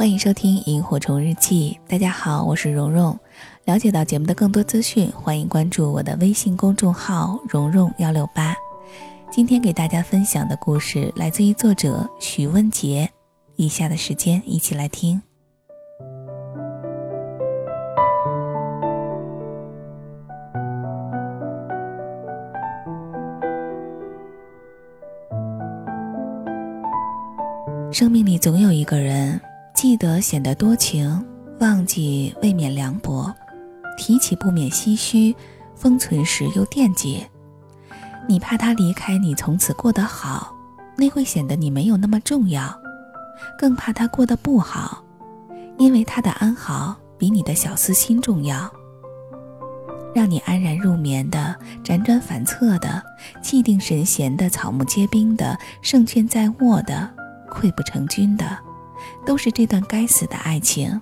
欢迎收听《萤火虫日记》。大家好，我是蓉蓉。了解到节目的更多资讯，欢迎关注我的微信公众号“蓉蓉幺六八”。今天给大家分享的故事来自于作者许文杰。以下的时间，一起来听。生命里总有一个人。记得显得多情，忘记未免凉薄；提起不免唏嘘，封存时又惦记。你怕他离开你，从此过得好，那会显得你没有那么重要；更怕他过得不好，因为他的安好比你的小私心重要。让你安然入眠的、辗转反侧的、气定神闲的、草木皆兵的、胜券在握的、溃不成军的。都是这段该死的爱情，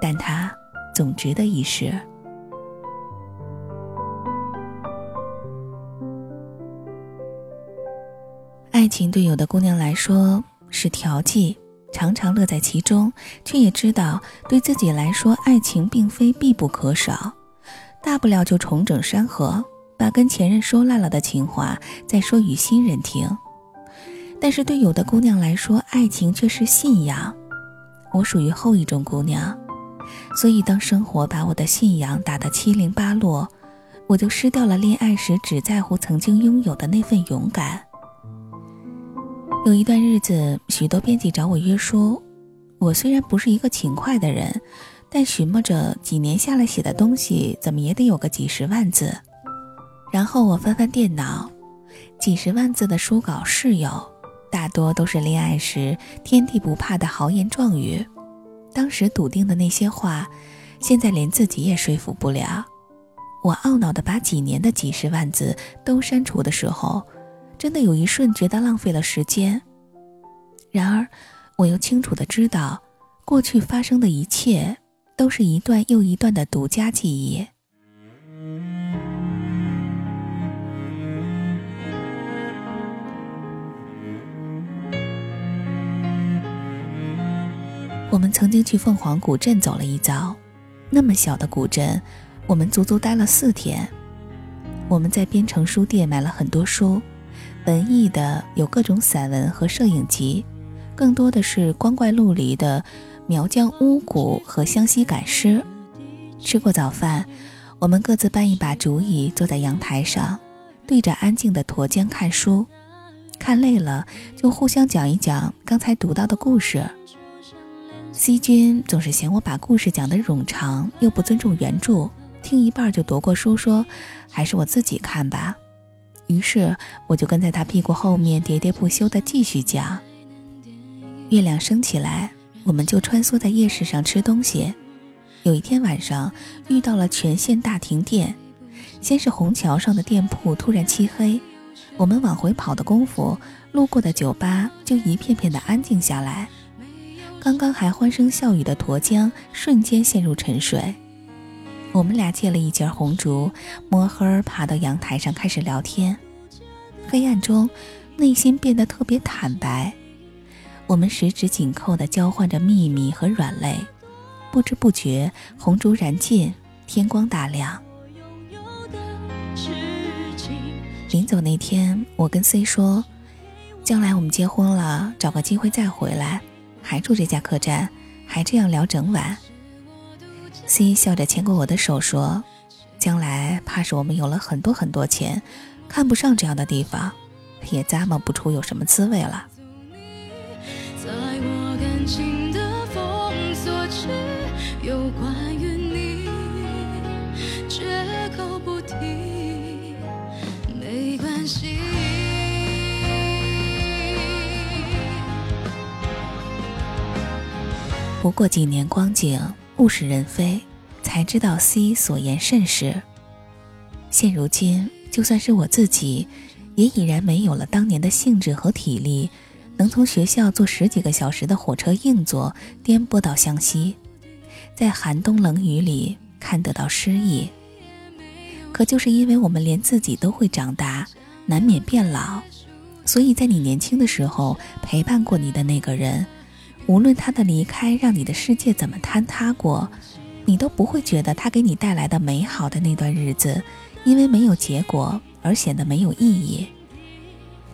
但它总值得一试。爱情对有的姑娘来说是调剂，常常乐在其中，却也知道对自己来说，爱情并非必不可少。大不了就重整山河，把跟前任说烂了的情话再说与新人听。但是对有的姑娘来说，爱情却是信仰。我属于后一种姑娘，所以当生活把我的信仰打得七零八落，我就失掉了恋爱时只在乎曾经拥有的那份勇敢。有一段日子，许多编辑找我约书，我虽然不是一个勤快的人，但寻摸着几年下来写的东西，怎么也得有个几十万字。然后我翻翻电脑，几十万字的书稿是有。大多都是恋爱时天地不怕的豪言壮语，当时笃定的那些话，现在连自己也说服不了。我懊恼的把几年的几十万字都删除的时候，真的有一瞬觉得浪费了时间。然而，我又清楚的知道，过去发生的一切，都是一段又一段的独家记忆。我们曾经去凤凰古镇走了一遭，那么小的古镇，我们足足待了四天。我们在边城书店买了很多书，文艺的有各种散文和摄影集，更多的是光怪陆离的苗疆巫蛊和湘西赶尸。吃过早饭，我们各自搬一把竹椅，坐在阳台上，对着安静的沱江看书。看累了，就互相讲一讲刚才读到的故事。C 君总是嫌我把故事讲得冗长，又不尊重原著，听一半就夺过书说：“还是我自己看吧。”于是我就跟在他屁股后面喋喋不休地继续讲。月亮升起来，我们就穿梭在夜市上吃东西。有一天晚上遇到了全县大停电，先是虹桥上的店铺突然漆黑，我们往回跑的功夫，路过的酒吧就一片片的安静下来。刚刚还欢声笑语的沱江瞬间陷入沉睡。我们俩借了一截红烛，摸黑爬到阳台上开始聊天。黑暗中，内心变得特别坦白。我们十指紧扣地交换着秘密和软肋。不知不觉，红烛燃尽，天光大亮。临走那天，我跟 C 说：“将来我们结婚了，找个机会再回来。”还住这家客栈，还这样聊整晚。C 笑着牵过我的手说：“将来怕是我们有了很多很多钱，看不上这样的地方，也咂摸不出有什么滋味了。”有关于你，绝口不提不过几年光景，物是人非，才知道 C 所言甚是。现如今，就算是我自己，也已然没有了当年的兴致和体力，能从学校坐十几个小时的火车硬座颠簸到湘西，在寒冬冷雨里看得到诗意。可就是因为我们连自己都会长大，难免变老，所以在你年轻的时候陪伴过你的那个人。无论他的离开让你的世界怎么坍塌过，你都不会觉得他给你带来的美好的那段日子，因为没有结果而显得没有意义。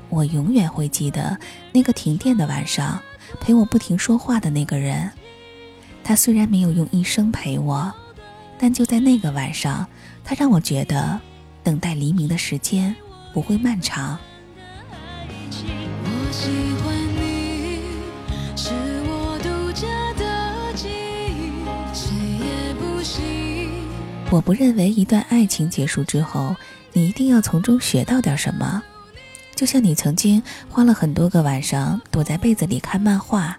我永远会记得那个停电的晚上，陪我不停说话的那个人。他虽然没有用一生陪我，但就在那个晚上，他让我觉得等待黎明的时间不会漫长。我不认为一段爱情结束之后，你一定要从中学到点什么。就像你曾经花了很多个晚上躲在被子里看漫画，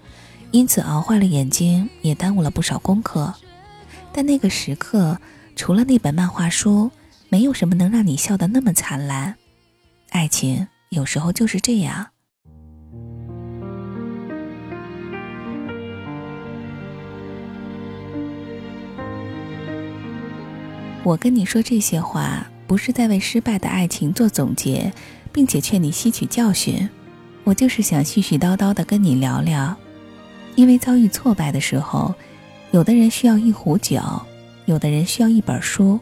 因此熬坏了眼睛，也耽误了不少功课。但那个时刻，除了那本漫画书，没有什么能让你笑得那么灿烂。爱情有时候就是这样。我跟你说这些话，不是在为失败的爱情做总结，并且劝你吸取教训。我就是想絮絮叨叨的跟你聊聊，因为遭遇挫败的时候，有的人需要一壶酒，有的人需要一本书。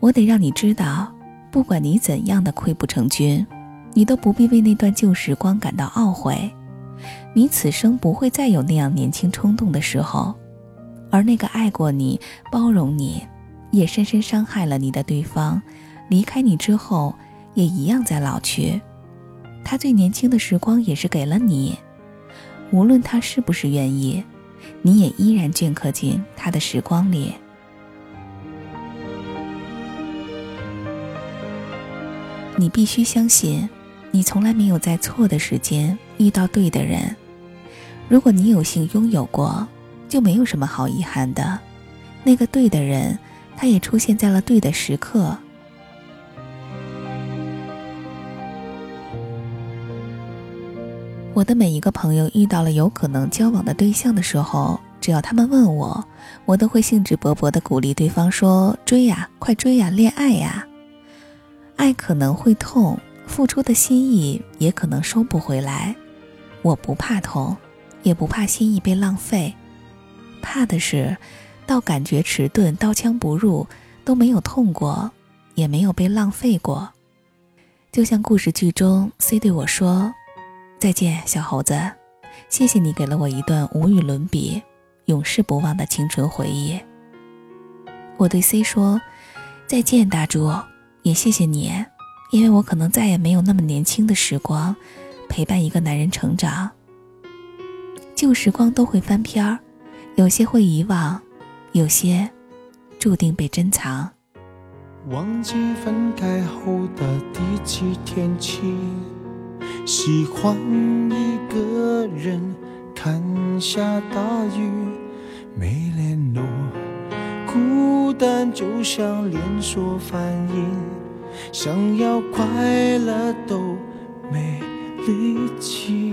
我得让你知道，不管你怎样的溃不成军，你都不必为那段旧时光感到懊悔。你此生不会再有那样年轻冲动的时候，而那个爱过你、包容你。也深深伤害了你的对方，离开你之后，也一样在老去。他最年轻的时光也是给了你，无论他是不是愿意，你也依然镌刻进他的时光里。你必须相信，你从来没有在错的时间遇到对的人。如果你有幸拥有过，就没有什么好遗憾的。那个对的人。他也出现在了对的时刻。我的每一个朋友遇到了有可能交往的对象的时候，只要他们问我，我都会兴致勃勃地鼓励对方说：“追呀，快追呀，恋爱呀！爱可能会痛，付出的心意也可能收不回来。我不怕痛，也不怕心意被浪费，怕的是……”到感觉迟钝、刀枪不入，都没有痛过，也没有被浪费过。就像故事剧中，C 对我说：“再见，小猴子，谢谢你给了我一段无与伦比、永世不忘的青春回忆。”我对 C 说：“再见，大猪，也谢谢你，因为我可能再也没有那么年轻的时光，陪伴一个男人成长。旧时光都会翻篇儿，有些会遗忘。”有些注定被珍藏。忘记分开后的第几天起，喜欢一个人看下大雨，没联络，孤单就像连锁反应，想要快乐都没力气。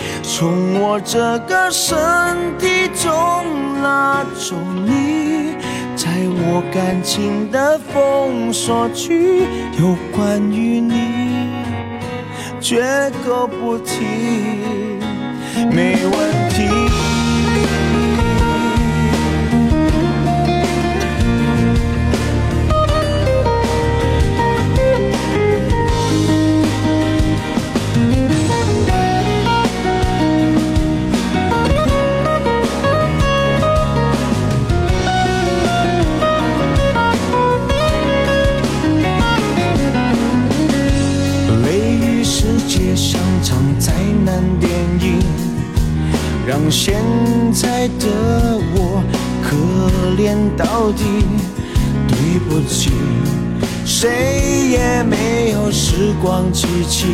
从我这个身体中拉走你，在我感情的封锁区，有关于你，绝口不提，没问题。谁也没有时光机器，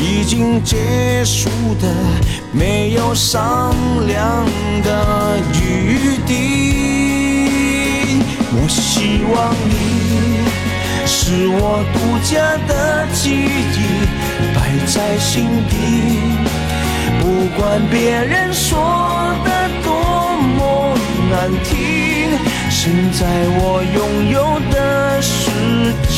已经结束的没有商量的余地。我希望你是我独家的记忆，摆在心底，不管别人说的多么难听。现在我拥有的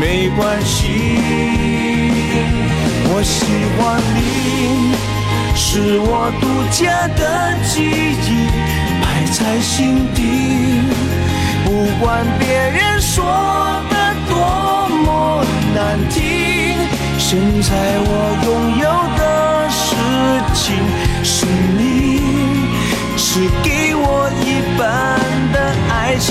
没关系。我喜欢你，是我独家的记忆，埋在心底。不管别人说的多么难听，现在我拥有的事情是你，是给我一半的爱情。